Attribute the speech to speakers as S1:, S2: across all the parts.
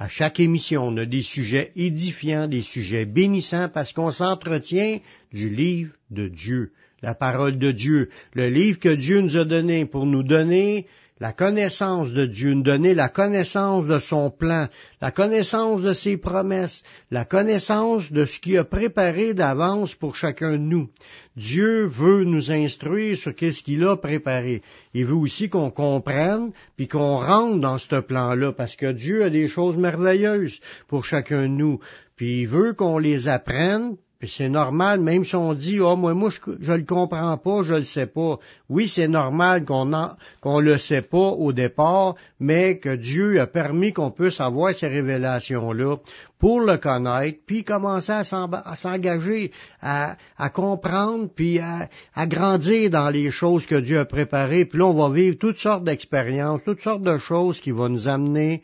S1: À chaque émission, on a des sujets édifiants, des sujets bénissants, parce qu'on s'entretient du livre de Dieu, la parole de Dieu, le livre que Dieu nous a donné pour nous donner la connaissance de Dieu, nous donner la connaissance de son plan, la connaissance de ses promesses, la connaissance de ce qu'il a préparé d'avance pour chacun de nous. Dieu veut nous instruire sur qu'est-ce qu'il a préparé. Il veut aussi qu'on comprenne, puis qu'on rentre dans ce plan-là, parce que Dieu a des choses merveilleuses pour chacun de nous. Puis il veut qu'on les apprenne, puis c'est normal, même si on dit, oh, moi, moi, je, le comprends pas, je le sais pas. Oui, c'est normal qu'on qu'on le sait pas au départ, mais que Dieu a permis qu'on puisse avoir ces révélations-là pour le connaître, puis commencer à s'engager, à, à, comprendre, puis à, à, grandir dans les choses que Dieu a préparées. Puis là, on va vivre toutes sortes d'expériences, toutes sortes de choses qui vont nous amener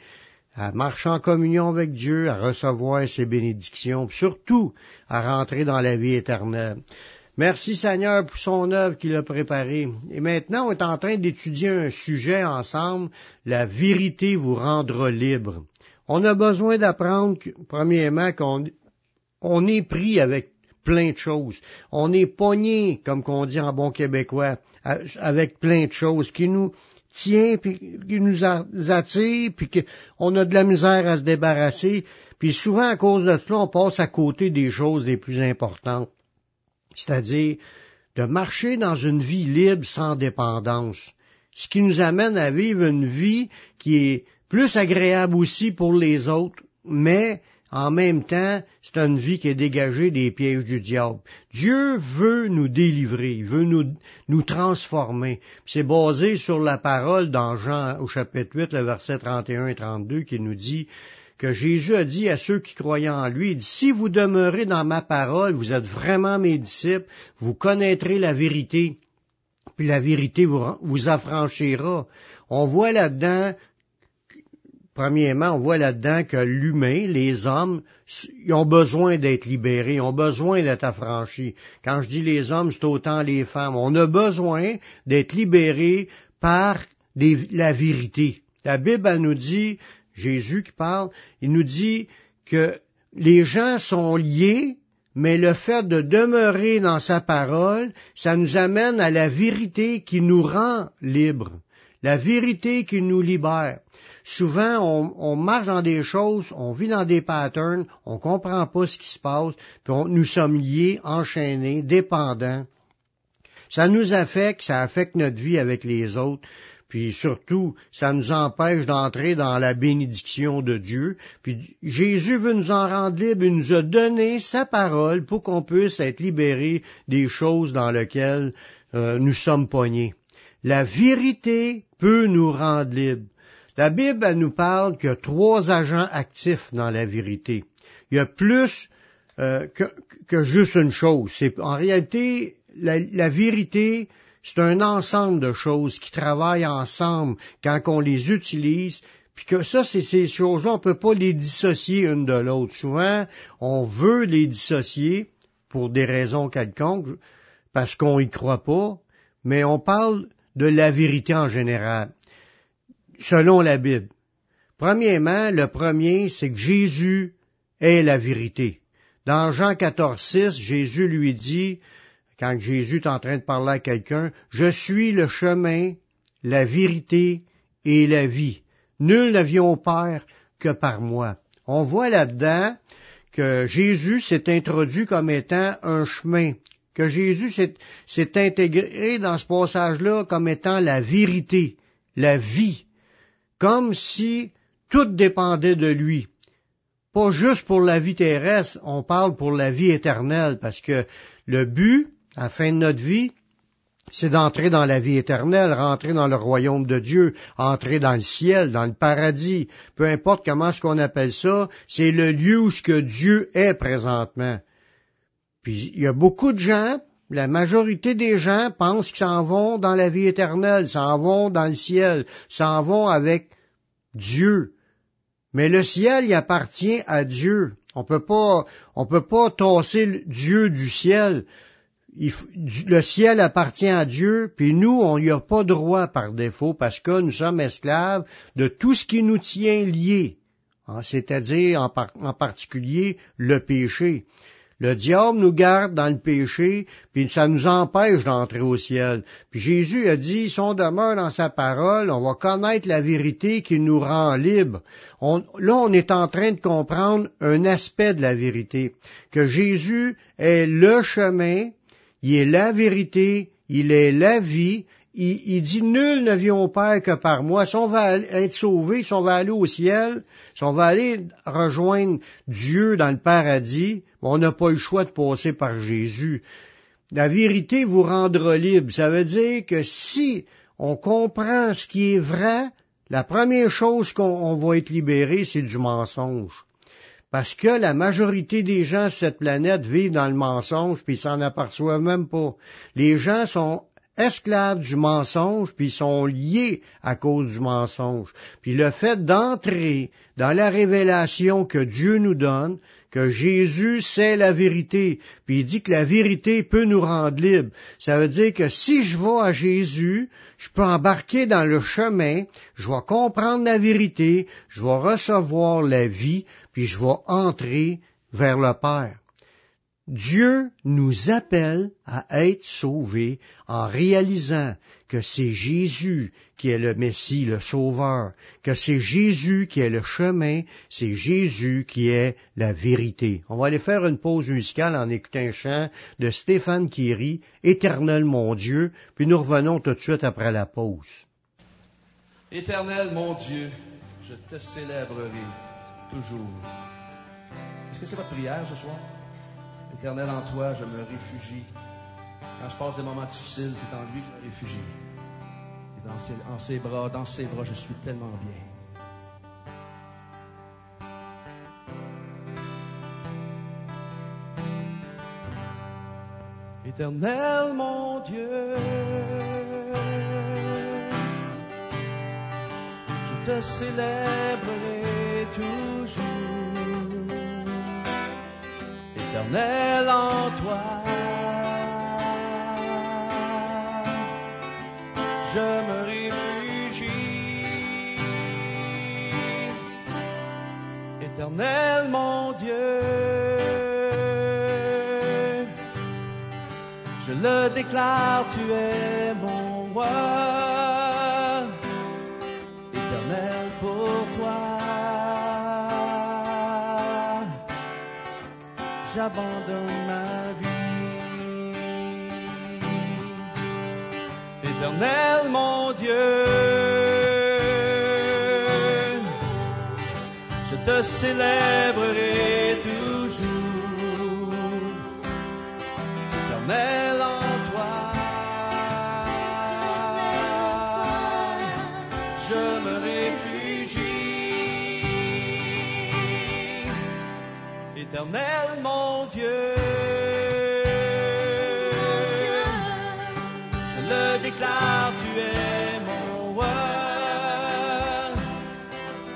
S1: à marcher en communion avec Dieu, à recevoir ses bénédictions, surtout à rentrer dans la vie éternelle. Merci Seigneur pour son œuvre qu'il a préparée. Et maintenant, on est en train d'étudier un sujet ensemble, la vérité vous rendra libre. On a besoin d'apprendre, premièrement, qu'on on est pris avec plein de choses. On est pogné, comme qu'on dit en bon québécois, avec plein de choses qui nous, tient, puis qui nous attire, puis qu'on a de la misère à se débarrasser. Puis souvent, à cause de cela, on passe à côté des choses les plus importantes. C'est-à-dire de marcher dans une vie libre sans dépendance. Ce qui nous amène à vivre une vie qui est plus agréable aussi pour les autres, mais en même temps, c'est une vie qui est dégagée des pièges du diable. Dieu veut nous délivrer, il veut nous, nous transformer. C'est basé sur la parole dans Jean au chapitre 8, le verset 31 et 32 qui nous dit que Jésus a dit à ceux qui croyaient en lui, si vous demeurez dans ma parole, vous êtes vraiment mes disciples, vous connaîtrez la vérité, puis la vérité vous, vous affranchira. On voit là-dedans Premièrement, on voit là-dedans que l'humain, les hommes, ils ont besoin d'être libérés, ont besoin d'être affranchis. Quand je dis les hommes, c'est autant les femmes. On a besoin d'être libérés par la vérité. La Bible, nous dit, Jésus qui parle, il nous dit que les gens sont liés, mais le fait de demeurer dans sa parole, ça nous amène à la vérité qui nous rend libres, la vérité qui nous libère souvent on, marche dans des choses, on vit dans des patterns, on comprend pas ce qui se passe, puis nous sommes liés, enchaînés, dépendants. Ça nous affecte, ça affecte notre vie avec les autres, puis surtout, ça nous empêche d'entrer dans la bénédiction de Dieu. Puis Jésus veut nous en rendre libres, il nous a donné sa parole pour qu'on puisse être libérés des choses dans lesquelles euh, nous sommes poignés. La vérité peut nous rendre libres. La Bible elle nous parle qu'il y a trois agents actifs dans la vérité. Il y a plus euh, que, juste une chose. C'est, en réalité, la, vérité, c'est un ensemble de choses qui travaillent ensemble quand on les utilise. Puis que ça, c'est ces choses-là, on peut pas les dissocier une de l'autre. Souvent, on veut les dissocier pour des raisons quelconques, parce qu'on y croit pas, mais on parle de la vérité en général selon la Bible. Premièrement, le premier, c'est que Jésus est la vérité. Dans Jean 14, 6, Jésus lui dit, quand Jésus est en train de parler à quelqu'un, Je suis le chemin, la vérité et la vie. Nul ne vient au Père que par moi. On voit là-dedans que Jésus s'est introduit comme étant un chemin, que Jésus s'est intégré dans ce passage-là comme étant la vérité, la vie comme si tout dépendait de lui. Pas juste pour la vie terrestre, on parle pour la vie éternelle, parce que le but, à la fin de notre vie, c'est d'entrer dans la vie éternelle, rentrer dans le royaume de Dieu, entrer dans le ciel, dans le paradis. Peu importe comment ce qu'on appelle ça, c'est le lieu où ce que Dieu est présentement. Puis il y a beaucoup de gens, la majorité des gens pensent qu'ils s'en vont dans la vie éternelle, s'en vont dans le ciel, s'en vont avec Dieu. Mais le ciel, il appartient à Dieu. On peut pas, on peut pas tasser Dieu du ciel. le ciel appartient à Dieu, puis nous, on n'y a pas droit par défaut parce que nous sommes esclaves de tout ce qui nous tient liés, hein, c'est-à-dire en particulier le péché. Le diable nous garde dans le péché, puis ça nous empêche d'entrer au ciel. Puis Jésus a dit, si on demeure dans sa parole, on va connaître la vérité qui nous rend libres. là, on est en train de comprendre un aspect de la vérité, que Jésus est le chemin, il est la vérité, il est la vie, il, dit nul ne vient au Père que par moi. Si on va être sauvé, si on va aller au ciel, si on va aller rejoindre Dieu dans le paradis, on n'a pas eu le choix de passer par Jésus. La vérité vous rendra libre. Ça veut dire que si on comprend ce qui est vrai, la première chose qu'on va être libéré, c'est du mensonge. Parce que la majorité des gens sur cette planète vivent dans le mensonge, puis ils s'en aperçoivent même pas. Les gens sont esclaves du mensonge, puis ils sont liés à cause du mensonge. Puis le fait d'entrer dans la révélation que Dieu nous donne, que Jésus c'est la vérité, puis il dit que la vérité peut nous rendre libres. Ça veut dire que si je vais à Jésus, je peux embarquer dans le chemin, je vais comprendre la vérité, je vais recevoir la vie, puis je vais entrer vers le Père. Dieu nous appelle à être sauvés en réalisant que c'est Jésus qui est le Messie, le Sauveur, que c'est Jésus qui est le chemin, c'est Jésus qui est la vérité. On va aller faire une pause musicale en écoutant un chant de Stéphane Kiri, Éternel mon Dieu, puis nous revenons tout de suite après la pause.
S2: Éternel mon Dieu, je te célébrerai toujours. Est-ce que c'est votre prière ce soir? Éternel, en toi, je me réfugie. Quand je passe des moments difficiles, c'est en lui que je me réfugie. Et dans ses, bras, dans ses bras, je suis tellement bien. Éternel mon Dieu, je te célébrerai toujours éternel en toi. Je me réfugie, éternel mon Dieu. Je le déclare, tu es mon roi. J'abandonne ma vie. Éternel mon Dieu, je te célébrerai toujours. Éternel en toi, je me réfugie. Éternel le déclare, tu es mon roi,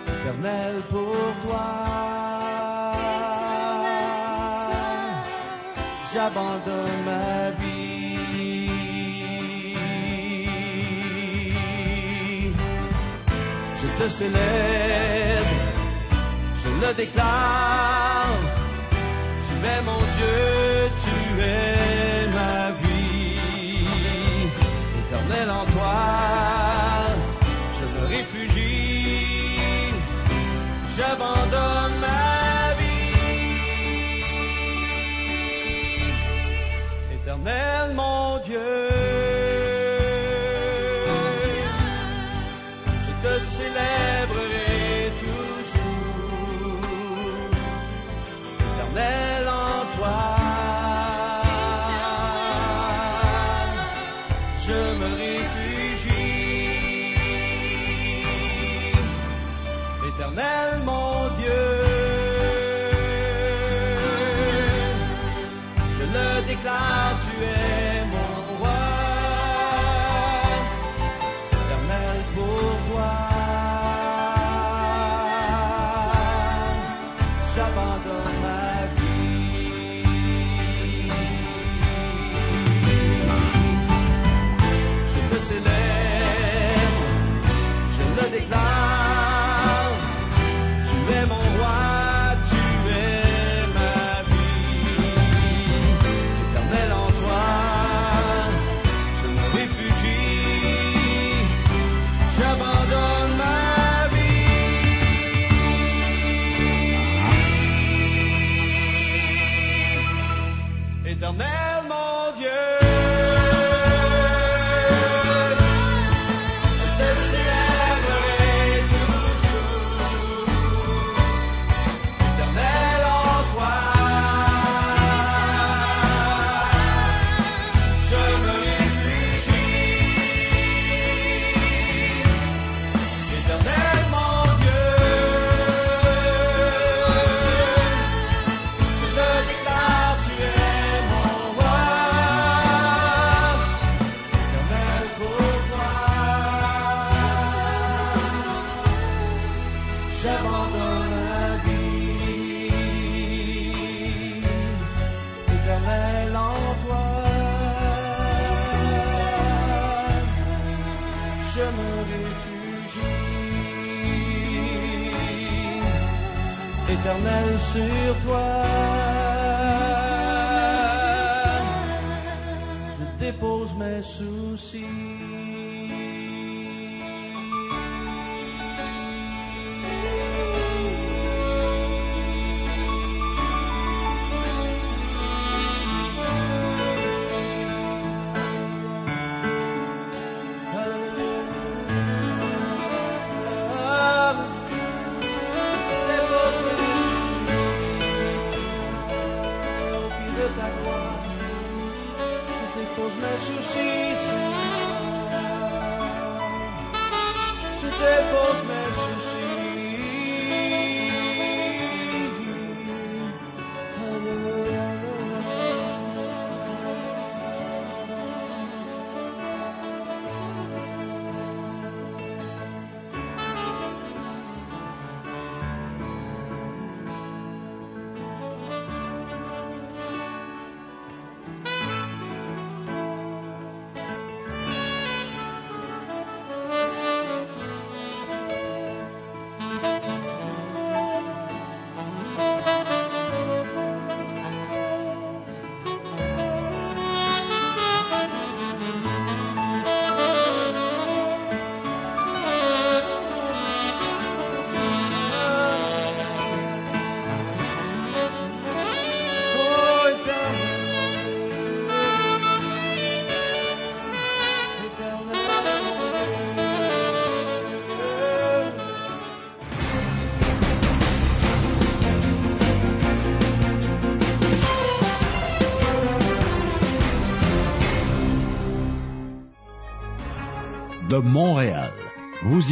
S2: éternel pour toi. J'abandonne ma vie. Je te célèbre, je le déclare Éternel sur toi, je dépose mes soucis.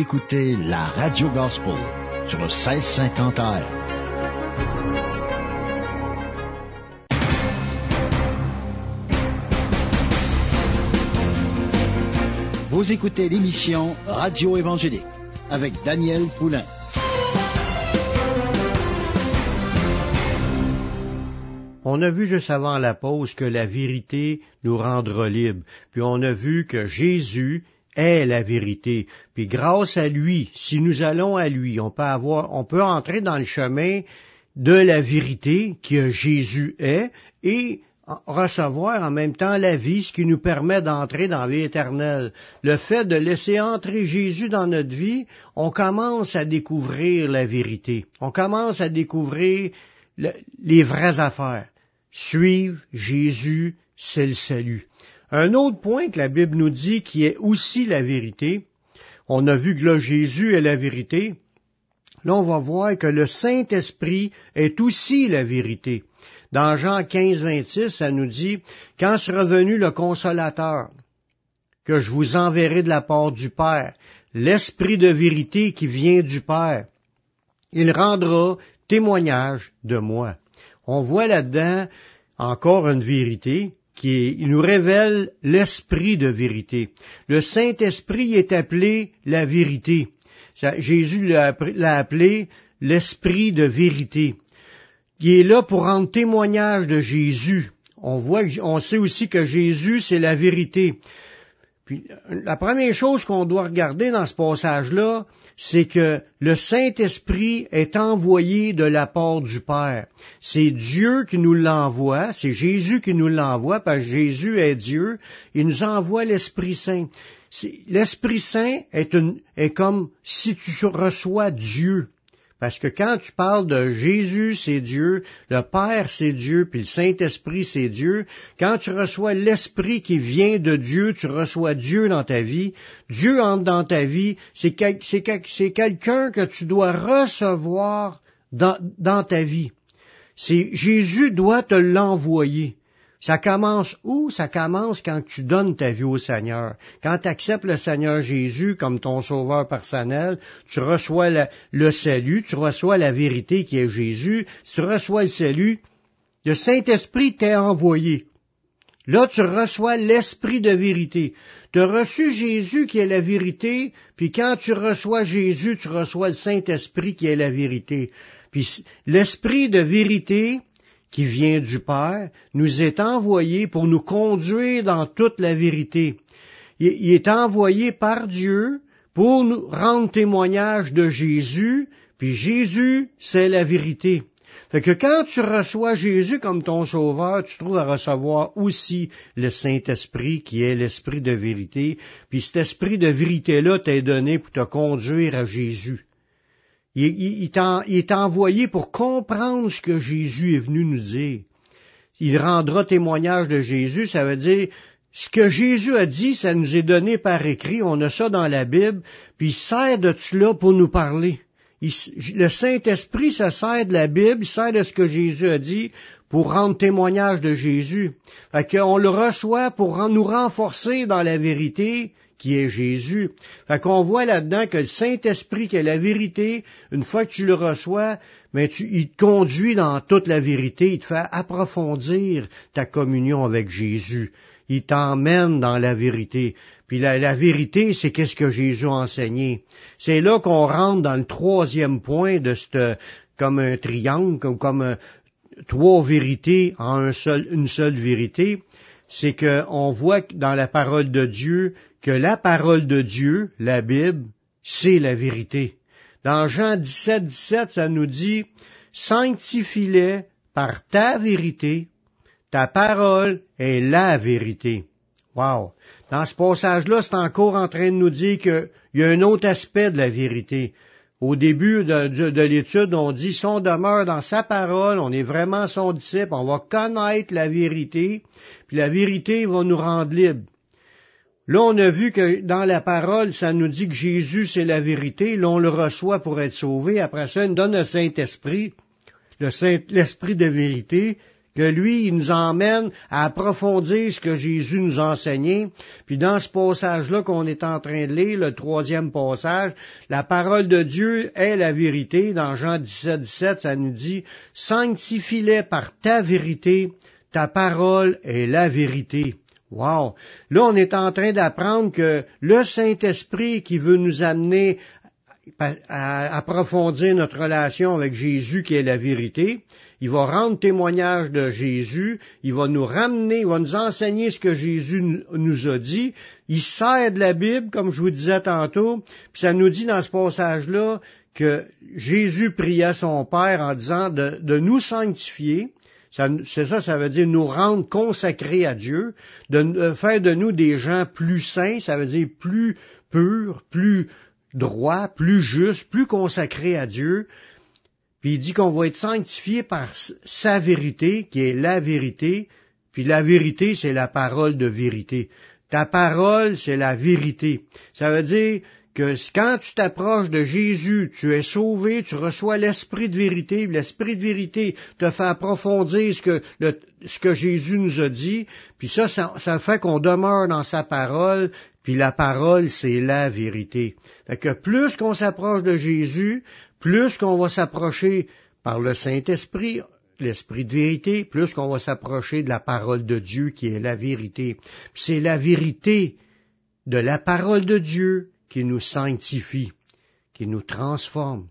S3: Écoutez la Radio Gospel sur le 1650 AM. Vous écoutez l'émission Radio Évangélique avec Daniel Poulain.
S1: On a vu juste avant la pause que la vérité nous rendra libres. Puis on a vu que Jésus est la vérité. Puis grâce à lui, si nous allons à lui, on peut avoir, on peut entrer dans le chemin de la vérité que Jésus est et recevoir en même temps la vie, ce qui nous permet d'entrer dans la vie éternelle. Le fait de laisser entrer Jésus dans notre vie, on commence à découvrir la vérité. On commence à découvrir le- les vraies affaires. Suivre Jésus, c'est le salut. Un autre point que la Bible nous dit qui est aussi la vérité, on a vu que là Jésus est la vérité, là on va voir que le Saint-Esprit est aussi la vérité. Dans Jean 15, 26, ça nous dit, quand sera venu le consolateur, que je vous enverrai de la part du Père, l'Esprit de vérité qui vient du Père, il rendra témoignage de moi. On voit là-dedans encore une vérité qui nous révèle l'esprit de vérité. Le Saint-Esprit est appelé la vérité. Jésus l'a appelé l'esprit de vérité. Il est là pour rendre témoignage de Jésus. On voit, on sait aussi que Jésus, c'est la vérité. Puis, la première chose qu'on doit regarder dans ce passage-là, c'est que le Saint-Esprit est envoyé de la part du Père. C'est Dieu qui nous l'envoie, c'est Jésus qui nous l'envoie, parce que Jésus est Dieu, il nous envoie l'Esprit Saint. L'Esprit Saint est, est comme si tu reçois Dieu. Parce que quand tu parles de Jésus, c'est Dieu, le Père, c'est Dieu, puis le Saint-Esprit, c'est Dieu, quand tu reçois l'Esprit qui vient de Dieu, tu reçois Dieu dans ta vie, Dieu entre dans ta vie, c'est quelqu'un que tu dois recevoir dans, ta vie. Jésus doit te l'envoyer. Ça commence où? Ça commence quand tu donnes ta vie au Seigneur. Quand tu acceptes le Seigneur Jésus comme ton sauveur personnel, tu reçois le, salut, tu reçois la vérité qui est Jésus, tu reçois le salut, le Saint-Esprit t'est envoyé. Là, tu reçois l'Esprit de vérité. Tu as reçu Jésus qui est la vérité, puis quand tu reçois Jésus, tu reçois le Saint-Esprit qui est la vérité. Puis l'Esprit de vérité, qui vient du Père, nous est envoyé pour nous conduire dans toute la vérité. Il est envoyé par Dieu pour nous rendre témoignage de Jésus, puis Jésus, c'est la vérité. Fait que quand tu reçois Jésus comme ton sauveur, tu trouves à recevoir aussi le Saint-Esprit qui est l'Esprit de vérité, puis cet Esprit de vérité-là t'est donné pour te conduire à Jésus. Il, est envoyé pour comprendre ce que Jésus est venu nous dire. Il rendra témoignage de Jésus, ça veut dire ce que Jésus a dit, ça nous est donné par écrit, on a ça dans la Bible, puis il sert de cela pour nous parler. le Saint-Esprit se sert de la Bible, sert de ce que Jésus a dit pour rendre témoignage de Jésus. Fait qu'on le reçoit pour nous renforcer dans la vérité qui est Jésus. Fait qu'on voit là-dedans que le Saint-Esprit, qui est la vérité, une fois que tu le reçois, mais tu, il te conduit dans toute la vérité, il te fait approfondir ta communion avec Jésus. Il t'emmène dans la vérité. Puis la, vérité, c'est qu'est-ce que Jésus a enseigné. C'est là qu'on rentre dans le troisième point de cette, comme un triangle, comme, comme trois vérités en un seul, une seule vérité. C'est qu'on voit dans la parole de Dieu que la parole de Dieu, la Bible, c'est la vérité. Dans Jean 17, 17, ça nous dit, sanctifie-les par ta vérité, ta parole est la vérité. Wow! Dans ce passage-là, c'est encore en train de nous dire qu'il y a un autre aspect de la vérité. Au début de, de l'étude, on dit, si on demeure dans sa parole, on est vraiment son disciple, on va connaître la vérité, puis la vérité va nous rendre libres. Là, on a vu que dans la parole, ça nous dit que Jésus, c'est la vérité. Là, on le reçoit pour être sauvé. Après ça, il nous donne le Saint-Esprit, le Saint, l'Esprit de vérité, que lui, il nous emmène à approfondir ce que Jésus nous a enseigné. Puis dans ce passage-là qu'on est en train de lire, le troisième passage, la parole de Dieu est la vérité. Dans Jean 17, 17, ça nous dit, sanctifie-les par ta vérité, ta parole est la vérité. Wow! Là, on est en train d'apprendre que le Saint-Esprit qui veut nous amener à approfondir notre relation avec Jésus qui est la vérité, il va rendre témoignage de Jésus, il va nous ramener, il va nous enseigner ce que Jésus nous a dit, il sert de la Bible, comme je vous disais tantôt, puis ça nous dit dans ce passage-là que Jésus pria son Père en disant de nous sanctifier, c'est ça, ça veut dire nous rendre consacrés à Dieu, de faire de nous des gens plus saints, ça veut dire plus purs, plus droits, plus justes, plus consacrés à Dieu. Puis il dit qu'on va être sanctifié par sa vérité, qui est la vérité, puis la vérité, c'est la parole de vérité. Ta parole, c'est la vérité. Ça veut dire que quand tu t'approches de Jésus, tu es sauvé, tu reçois l'esprit de vérité, l'esprit de vérité te fait approfondir ce que, ce que Jésus nous a dit, puis ça, ça, fait qu'on demeure dans sa parole, puis la parole, c'est la vérité. Fait que plus qu'on s'approche de Jésus, plus qu'on va s'approcher par le Saint-Esprit, l'Esprit de vérité, plus qu'on va s'approcher de la parole de Dieu qui est la vérité. C'est la vérité de la parole de Dieu qui nous sanctifie, qui nous transforme,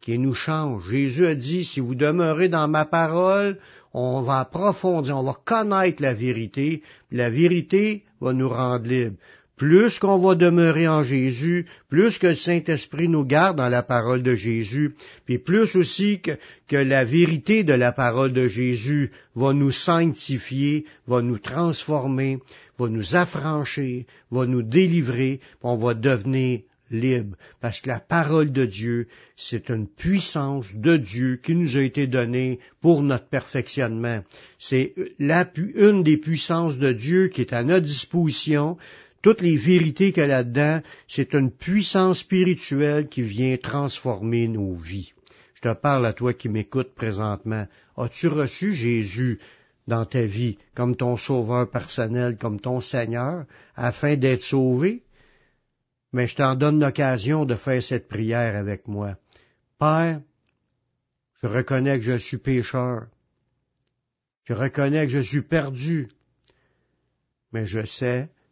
S1: qui nous change. Jésus a dit, si vous demeurez dans ma parole, on va approfondir, on va connaître la vérité, la vérité va nous rendre libres. Plus qu'on va demeurer en Jésus, plus que le Saint-Esprit nous garde dans la parole de Jésus, puis plus aussi que, la vérité de la parole de Jésus va nous sanctifier, va nous transformer, va nous affranchir, va nous délivrer, on va devenir libre, parce que la parole de Dieu, c'est une puissance de Dieu qui nous a été donnée pour notre perfectionnement. C'est une des puissances de Dieu qui est à notre disposition. Toutes les vérités qu'il y a là-dedans, c'est une puissance spirituelle qui vient transformer nos vies. Je te parle à toi qui m'écoutes présentement. As-tu reçu Jésus dans ta vie comme ton sauveur personnel, comme ton Seigneur, afin d'être sauvé? mais je t'en donne l'occasion de faire cette prière avec moi. Père, je reconnais que je suis pécheur. Je reconnais que je suis perdu. Mais je sais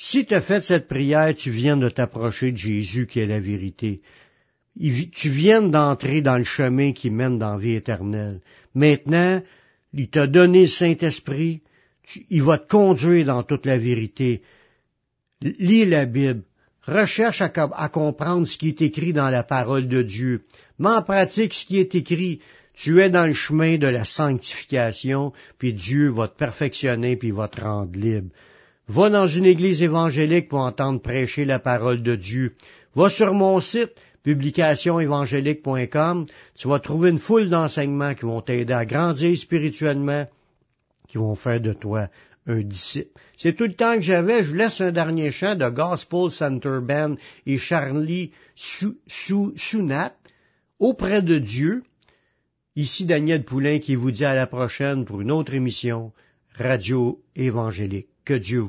S1: Si tu as fait cette prière, tu viens de t'approcher de Jésus qui est la vérité. Tu viens d'entrer dans le chemin qui mène dans la vie éternelle. Maintenant, il t'a donné le Saint-Esprit, il va te conduire dans toute la vérité. Lis la Bible, recherche à, comprendre ce qui est écrit dans la parole de Dieu. Mets en pratique ce qui est écrit. Tu es dans le chemin de la sanctification, puis Dieu va te perfectionner, puis va te rendre libre. Va dans une église évangélique pour entendre prêcher la parole de Dieu. Va sur mon site, publicationévangélique.com, tu vas trouver une foule d'enseignements qui vont t'aider à grandir spirituellement, qui vont faire de toi un disciple. C'est tout le temps que j'avais. Je vous laisse un dernier chant de Gospel Center Band et Charlie Sunat, auprès de Dieu. Ici Daniel Poulain qui vous dit à la prochaine pour une autre émission Radio Évangélique. Que Dieu